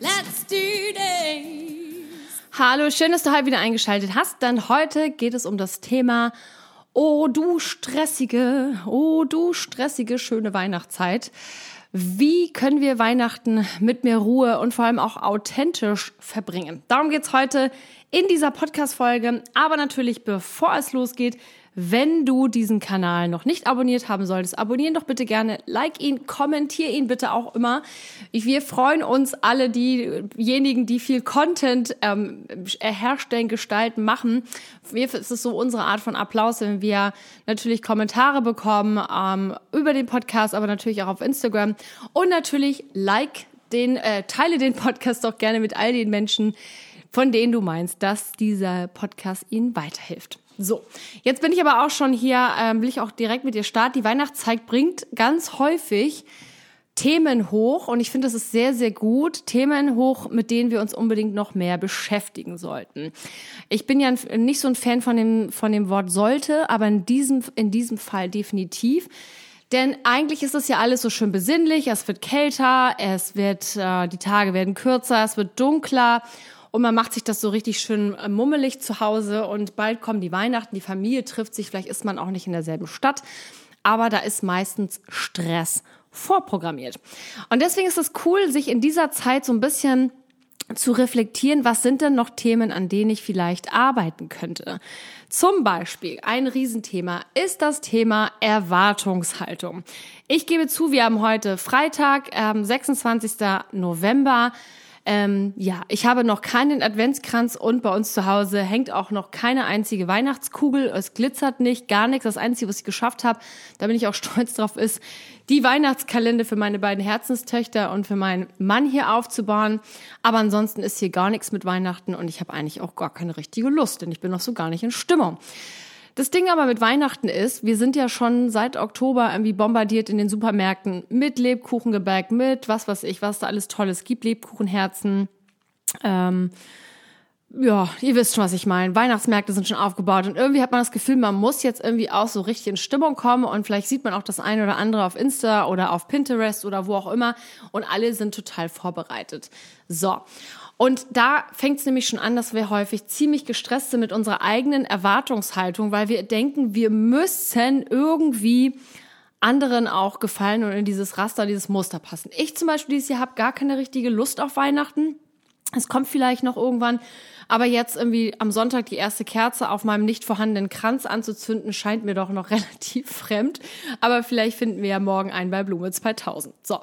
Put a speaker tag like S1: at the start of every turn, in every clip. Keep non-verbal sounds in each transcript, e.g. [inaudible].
S1: let's do this!
S2: Hallo, schön, dass du heute wieder eingeschaltet hast, denn heute geht es um das Thema Oh, du stressige, oh, du stressige, schöne Weihnachtszeit. Wie können wir Weihnachten mit mehr Ruhe und vor allem auch authentisch verbringen? Darum geht's heute in dieser Podcast-Folge. Aber natürlich, bevor es losgeht, wenn du diesen Kanal noch nicht abonniert haben solltest, abonnieren doch bitte gerne, like ihn, kommentier ihn bitte auch immer. Wir freuen uns alle, diejenigen, die viel Content ähm, herstellen, gestalten, machen. Wir ist es so unsere Art von Applaus, wenn wir natürlich Kommentare bekommen ähm, über den Podcast, aber natürlich auch auf Instagram. Und natürlich like den, äh, teile den Podcast doch gerne mit all den Menschen, von denen du meinst, dass dieser Podcast ihnen weiterhilft. So, jetzt bin ich aber auch schon hier, ähm, will ich auch direkt mit dir starten. Die Weihnachtszeit bringt ganz häufig Themen hoch und ich finde, das ist sehr, sehr gut. Themen hoch, mit denen wir uns unbedingt noch mehr beschäftigen sollten. Ich bin ja nicht so ein Fan von dem, von dem Wort sollte, aber in diesem, in diesem Fall definitiv. Denn eigentlich ist es ja alles so schön besinnlich. Es wird kälter, es wird, äh, die Tage werden kürzer, es wird dunkler und man macht sich das so richtig schön äh, mummelig zu Hause und bald kommen die Weihnachten, die Familie trifft sich, vielleicht ist man auch nicht in derselben Stadt, aber da ist meistens Stress vorprogrammiert. Und deswegen ist es cool, sich in dieser Zeit so ein bisschen zu reflektieren, was sind denn noch Themen, an denen ich vielleicht arbeiten könnte. Zum Beispiel ein Riesenthema ist das Thema Erwartungshaltung. Ich gebe zu, wir haben heute Freitag, ähm, 26. November. Ähm, ja, ich habe noch keinen Adventskranz und bei uns zu Hause hängt auch noch keine einzige Weihnachtskugel. Es glitzert nicht, gar nichts. Das Einzige, was ich geschafft habe, da bin ich auch [laughs] stolz drauf, ist, die Weihnachtskalender für meine beiden Herzenstöchter und für meinen Mann hier aufzubauen. Aber ansonsten ist hier gar nichts mit Weihnachten und ich habe eigentlich auch gar keine richtige Lust, denn ich bin noch so gar nicht in Stimmung. Das Ding aber mit Weihnachten ist, wir sind ja schon seit Oktober irgendwie bombardiert in den Supermärkten mit Lebkuchengebäck, mit was weiß ich, was da alles Tolles gibt, Lebkuchenherzen. Ähm, ja, ihr wisst schon, was ich meine. Weihnachtsmärkte sind schon aufgebaut und irgendwie hat man das Gefühl, man muss jetzt irgendwie auch so richtig in Stimmung kommen und vielleicht sieht man auch das eine oder andere auf Insta oder auf Pinterest oder wo auch immer und alle sind total vorbereitet. So. Und da fängt es nämlich schon an, dass wir häufig ziemlich gestresst sind mit unserer eigenen Erwartungshaltung, weil wir denken, wir müssen irgendwie anderen auch gefallen und in dieses Raster, dieses Muster passen. Ich zum Beispiel dieses Jahr habe gar keine richtige Lust auf Weihnachten. Es kommt vielleicht noch irgendwann, aber jetzt irgendwie am Sonntag die erste Kerze auf meinem nicht vorhandenen Kranz anzuzünden, scheint mir doch noch [laughs] relativ fremd. Aber vielleicht finden wir ja morgen einen bei Blume 2000. So,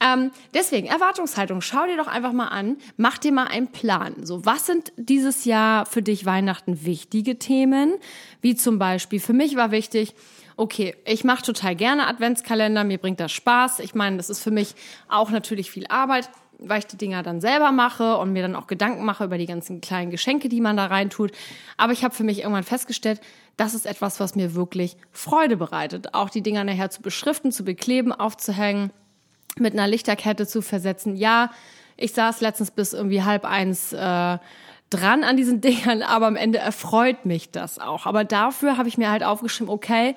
S2: ähm, deswegen Erwartungshaltung. Schau dir doch einfach mal an, mach dir mal einen Plan. So, was sind dieses Jahr für dich Weihnachten wichtige Themen? Wie zum Beispiel für mich war wichtig, okay, ich mache total gerne Adventskalender, mir bringt das Spaß. Ich meine, das ist für mich auch natürlich viel Arbeit weil ich die Dinger dann selber mache und mir dann auch Gedanken mache über die ganzen kleinen Geschenke, die man da reintut. Aber ich habe für mich irgendwann festgestellt, das ist etwas, was mir wirklich Freude bereitet. Auch die Dinger nachher zu beschriften, zu bekleben, aufzuhängen, mit einer Lichterkette zu versetzen. Ja, ich saß letztens bis irgendwie halb eins äh, dran an diesen [laughs] Dingern, aber am Ende erfreut mich das auch. Aber dafür habe ich mir halt aufgeschrieben, okay,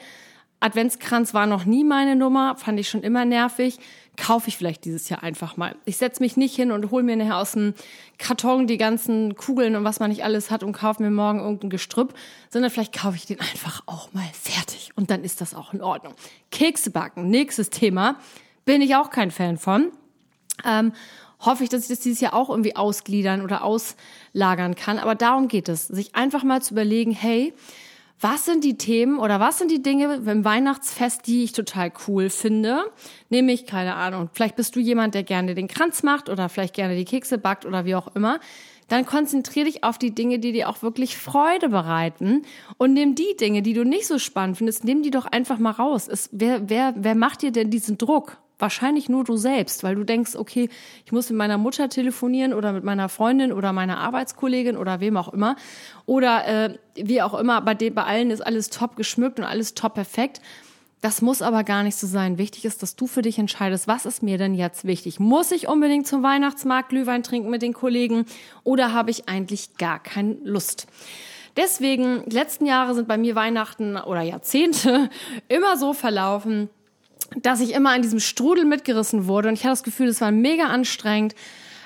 S2: Adventskranz war noch nie meine Nummer, fand ich schon immer nervig kaufe ich vielleicht dieses Jahr einfach mal. Ich setze mich nicht hin und hole mir nachher aus dem Karton die ganzen Kugeln und was man nicht alles hat und kaufe mir morgen irgendein Gestrüpp, sondern vielleicht kaufe ich den einfach auch mal fertig und dann ist das auch in Ordnung. Kekse backen, nächstes Thema, bin ich auch kein Fan von. Ähm, hoffe ich, dass ich das dieses Jahr auch irgendwie ausgliedern oder auslagern kann. Aber darum geht es, sich einfach mal zu überlegen, hey, was sind die Themen oder was sind die Dinge beim Weihnachtsfest, die ich total cool finde? Nämlich, keine Ahnung, vielleicht bist du jemand, der gerne den Kranz macht oder vielleicht gerne die Kekse backt oder wie auch immer. Dann konzentrier dich auf die Dinge, die dir auch wirklich Freude bereiten und nimm die Dinge, die du nicht so spannend findest, nimm die doch einfach mal raus. Es, wer, wer, wer macht dir denn diesen Druck? Wahrscheinlich nur du selbst, weil du denkst, okay, ich muss mit meiner Mutter telefonieren oder mit meiner Freundin oder meiner Arbeitskollegin oder wem auch immer oder äh, wie auch immer. Bei, dem, bei allen ist alles top geschmückt und alles top perfekt. Das muss aber gar nicht so sein. Wichtig ist, dass du für dich entscheidest, was ist mir denn jetzt wichtig? Muss ich unbedingt zum Weihnachtsmarkt Glühwein trinken mit den Kollegen oder habe ich eigentlich gar keine Lust? Deswegen, die letzten Jahre sind bei mir Weihnachten oder Jahrzehnte [laughs] immer so verlaufen, dass ich immer an diesem Strudel mitgerissen wurde und ich hatte das Gefühl, es war mega anstrengend.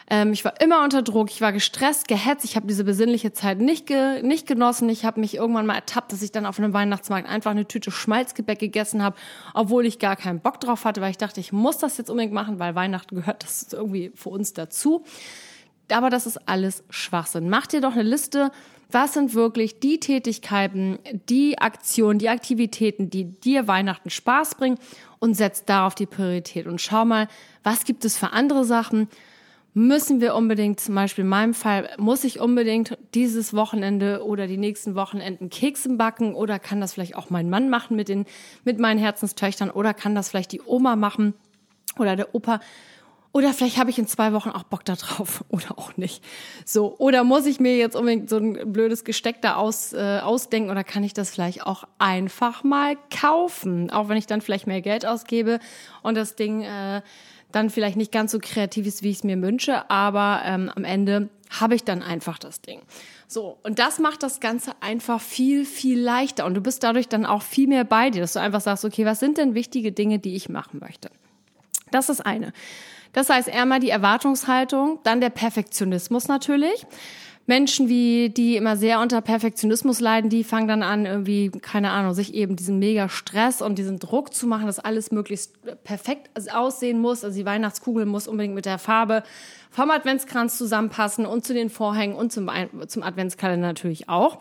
S2: Ähm, ich war immer unter Druck, ich war gestresst, gehetzt, ich habe diese besinnliche Zeit nicht, ge nicht genossen. Ich habe mich irgendwann mal ertappt, dass ich dann auf einem Weihnachtsmarkt einfach eine Tüte Schmalzgebäck gegessen habe, obwohl ich gar keinen Bock drauf hatte, weil ich dachte, ich muss das jetzt unbedingt machen, weil Weihnachten gehört das irgendwie für uns dazu. Aber das ist alles Schwachsinn. Mach dir doch eine Liste, was sind wirklich die Tätigkeiten, die Aktionen, die Aktivitäten, die dir Weihnachten Spaß bringen und setz darauf die Priorität. Und schau mal, was gibt es für andere Sachen, müssen wir unbedingt, zum Beispiel in meinem Fall, muss ich unbedingt dieses Wochenende oder die nächsten Wochenenden Keksen backen? Oder kann das vielleicht auch mein Mann machen mit den, mit meinen Herzenstöchtern? Oder kann das vielleicht die Oma machen oder der Opa? Oder vielleicht habe ich in zwei Wochen auch Bock da drauf [laughs] oder auch nicht. So, oder muss ich mir jetzt unbedingt so ein blödes Gesteck da aus, äh, ausdenken oder kann ich das vielleicht auch einfach mal kaufen? Auch wenn ich dann vielleicht mehr Geld ausgebe und das Ding äh, dann vielleicht nicht ganz so kreativ ist, wie ich es mir wünsche, aber ähm, am Ende habe ich dann einfach das Ding. So, und das macht das Ganze einfach viel, viel leichter und du bist dadurch dann auch viel mehr bei dir, dass du einfach sagst, okay, was sind denn wichtige Dinge, die ich machen möchte? Das ist eine. Das heißt einmal die Erwartungshaltung, dann der Perfektionismus natürlich. Menschen, wie die immer sehr unter Perfektionismus leiden, die fangen dann an, irgendwie, keine Ahnung, sich eben diesen mega Stress und diesen Druck zu machen, dass alles möglichst perfekt aussehen muss. Also die Weihnachtskugel muss unbedingt mit der Farbe vom Adventskranz zusammenpassen und zu den Vorhängen und zum, zum Adventskalender natürlich auch.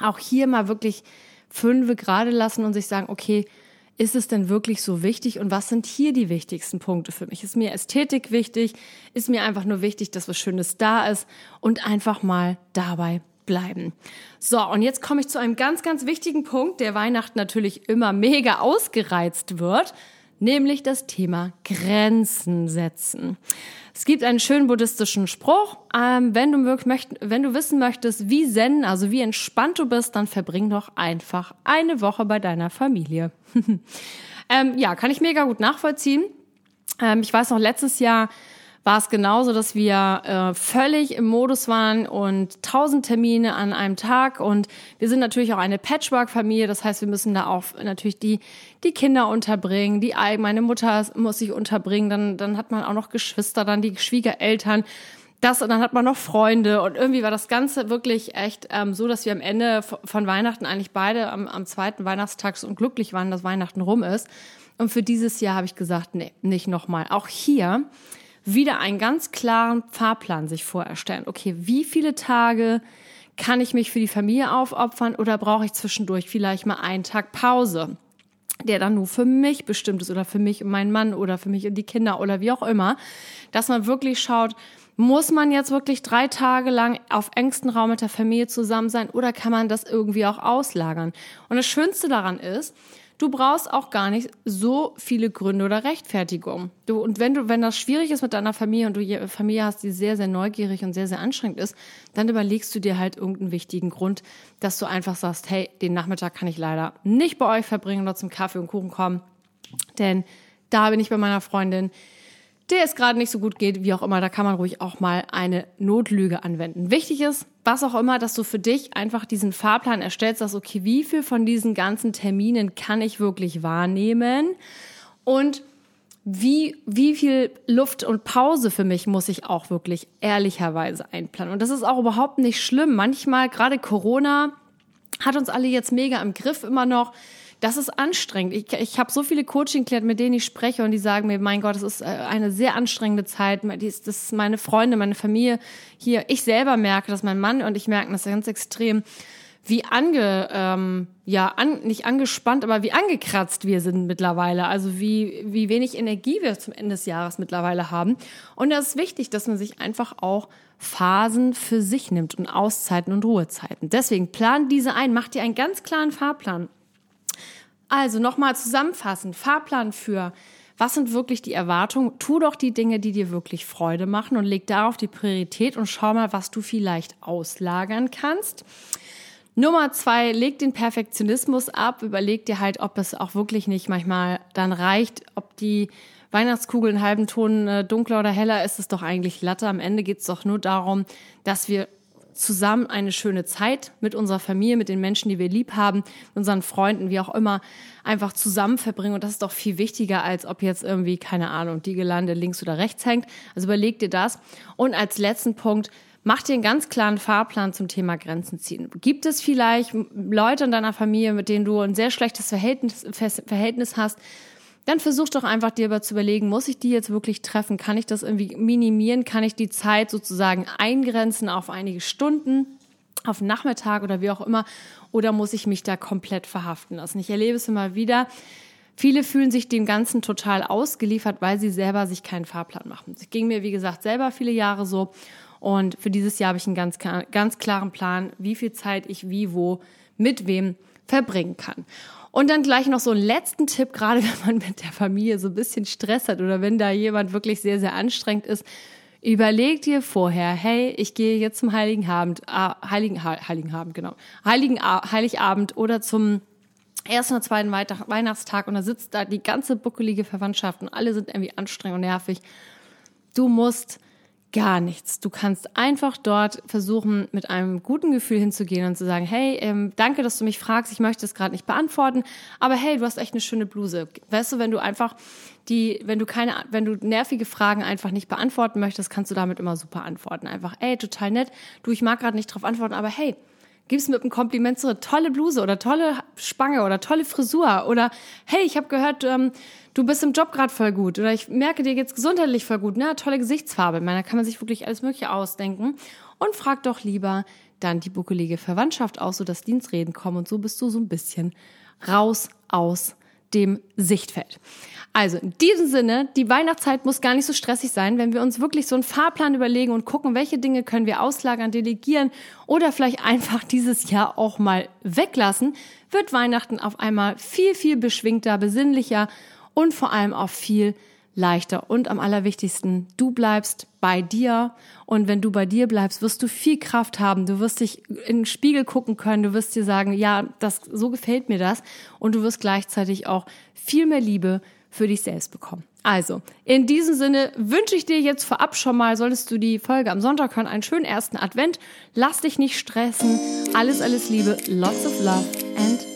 S2: Auch hier mal wirklich fünf gerade lassen und sich sagen, okay, ist es denn wirklich so wichtig und was sind hier die wichtigsten Punkte für mich? Ist mir Ästhetik wichtig? Ist mir einfach nur wichtig, dass was Schönes da ist und einfach mal dabei bleiben. So, und jetzt komme ich zu einem ganz, ganz wichtigen Punkt, der Weihnachten natürlich immer mega ausgereizt wird, nämlich das Thema Grenzen setzen. Es gibt einen schönen buddhistischen Spruch, ähm, wenn, du möcht, wenn du wissen möchtest, wie zen, also wie entspannt du bist, dann verbring doch einfach eine Woche bei deiner Familie. [laughs] ähm, ja, kann ich mega gut nachvollziehen. Ähm, ich weiß noch, letztes Jahr war es genauso, dass wir äh, völlig im Modus waren und tausend Termine an einem Tag und wir sind natürlich auch eine Patchwork-Familie, das heißt, wir müssen da auch natürlich die die Kinder unterbringen, die meine Mutter muss sich unterbringen, dann dann hat man auch noch Geschwister, dann die Schwiegereltern. Das und dann hat man noch Freunde und irgendwie war das Ganze wirklich echt ähm, so, dass wir am Ende von Weihnachten eigentlich beide am, am zweiten Weihnachtstag so glücklich waren, dass Weihnachten rum ist. Und für dieses Jahr habe ich gesagt, nee, nicht nochmal. Auch hier wieder einen ganz klaren Fahrplan sich vorerstellen. Okay, wie viele Tage kann ich mich für die Familie aufopfern oder brauche ich zwischendurch vielleicht mal einen Tag Pause, der dann nur für mich bestimmt ist oder für mich und meinen Mann oder für mich und die Kinder oder wie auch immer, dass man wirklich schaut, muss man jetzt wirklich drei Tage lang auf engstem Raum mit der Familie zusammen sein oder kann man das irgendwie auch auslagern? Und das Schönste daran ist, Du brauchst auch gar nicht so viele Gründe oder Rechtfertigungen. Du, und wenn du, wenn das schwierig ist mit deiner Familie und du Familie hast, die sehr, sehr neugierig und sehr, sehr anstrengend ist, dann überlegst du dir halt irgendeinen wichtigen Grund, dass du einfach sagst, hey, den Nachmittag kann ich leider nicht bei euch verbringen oder zum Kaffee und Kuchen kommen, denn da bin ich bei meiner Freundin der es gerade nicht so gut geht, wie auch immer, da kann man ruhig auch mal eine Notlüge anwenden. Wichtig ist, was auch immer, dass du für dich einfach diesen Fahrplan erstellst, dass okay, wie viel von diesen ganzen Terminen kann ich wirklich wahrnehmen und wie, wie viel Luft und Pause für mich muss ich auch wirklich ehrlicherweise einplanen. Und das ist auch überhaupt nicht schlimm. Manchmal, gerade Corona, hat uns alle jetzt mega im Griff immer noch das ist anstrengend. Ich, ich habe so viele Coaching-Klienten, mit denen ich spreche und die sagen mir, mein Gott, das ist äh, eine sehr anstrengende Zeit. Das ist meine Freunde, meine Familie hier. Ich selber merke, dass mein Mann und ich merken das ganz extrem, wie ange, ähm, ja, an, nicht angespannt, aber wie angekratzt wir sind mittlerweile. Also wie, wie wenig Energie wir zum Ende des Jahres mittlerweile haben. Und das ist wichtig, dass man sich einfach auch Phasen für sich nimmt und Auszeiten und Ruhezeiten. Deswegen plan diese ein, mach dir einen ganz klaren Fahrplan. Also nochmal zusammenfassend, Fahrplan für was sind wirklich die Erwartungen? Tu doch die Dinge, die dir wirklich Freude machen und leg darauf die Priorität und schau mal, was du vielleicht auslagern kannst. Nummer zwei, leg den Perfektionismus ab, überleg dir halt, ob es auch wirklich nicht manchmal dann reicht, ob die Weihnachtskugel einen halben Ton äh, dunkler oder heller ist, ist doch eigentlich Latte. Am Ende geht es doch nur darum, dass wir zusammen eine schöne Zeit mit unserer Familie, mit den Menschen, die wir lieb haben, mit unseren Freunden, wie auch immer, einfach zusammen verbringen. Und das ist doch viel wichtiger, als ob jetzt irgendwie, keine Ahnung, die Gelande links oder rechts hängt. Also überleg dir das. Und als letzten Punkt, Mach dir einen ganz klaren Fahrplan zum Thema Grenzen ziehen. Gibt es vielleicht Leute in deiner Familie, mit denen du ein sehr schlechtes Verhältnis, Verhältnis hast? Dann versuch doch einfach dir aber zu überlegen, muss ich die jetzt wirklich treffen? Kann ich das irgendwie minimieren? Kann ich die Zeit sozusagen eingrenzen auf einige Stunden? auf Nachmittag oder wie auch immer, oder muss ich mich da komplett verhaften lassen? Ich erlebe es immer wieder. Viele fühlen sich dem Ganzen total ausgeliefert, weil sie selber sich keinen Fahrplan machen. Es ging mir, wie gesagt, selber viele Jahre so. Und für dieses Jahr habe ich einen ganz, ganz klaren Plan, wie viel Zeit ich wie, wo, mit wem verbringen kann. Und dann gleich noch so einen letzten Tipp, gerade [laughs] wenn man mit der Familie so ein bisschen Stress hat oder wenn da jemand wirklich sehr, sehr anstrengend ist. Überleg dir vorher, hey, ich gehe jetzt zum Heiligen Abend, äh, Heiligen, Heiligen Abend, genau, Heiligen, Heiligabend oder zum ersten oder zweiten Weihnachtstag und da sitzt da die ganze buckelige Verwandtschaft und alle sind irgendwie anstrengend und nervig. Du musst gar nichts. Du kannst einfach dort versuchen, mit einem guten Gefühl hinzugehen und zu sagen, hey, ähm, danke, dass du mich fragst, ich möchte es gerade nicht beantworten, aber hey, du hast echt eine schöne Bluse. Weißt du, wenn du einfach die, wenn du keine, wenn du nervige Fragen einfach nicht beantworten möchtest, kannst du damit immer super antworten. Einfach, ey, total nett, du, ich mag gerade nicht drauf antworten, aber hey, gib's mit einem Kompliment zurück. Tolle Bluse oder tolle Spange oder tolle Frisur oder hey, ich habe gehört, ähm, du bist im Job gerade voll gut oder ich merke dir jetzt gesundheitlich voll gut, ne? Tolle Gesichtsfarbe. Ich meine, da kann man sich wirklich alles Mögliche ausdenken und frag doch lieber dann die buckelige Verwandtschaft aus, so dass Dienstreden kommen und so bist du so ein bisschen raus aus dem Sichtfeld. Also in diesem Sinne, die Weihnachtszeit muss gar nicht so stressig sein, wenn wir uns wirklich so einen Fahrplan überlegen und gucken, welche Dinge können wir auslagern, delegieren oder vielleicht einfach dieses Jahr auch mal weglassen, wird Weihnachten auf einmal viel, viel beschwingter, besinnlicher und vor allem auch viel leichter. Und am allerwichtigsten, du bleibst bei dir. Und wenn du bei dir bleibst, wirst du viel Kraft haben. Du wirst dich in den Spiegel gucken können. Du wirst dir sagen, ja, das, so gefällt mir das. Und du wirst gleichzeitig auch viel mehr Liebe für dich selbst bekommen. Also, in diesem Sinne wünsche ich dir jetzt vorab schon mal, solltest du die Folge am Sonntag hören, einen schönen ersten Advent. Lass dich nicht stressen. Alles, alles Liebe. Lots of love and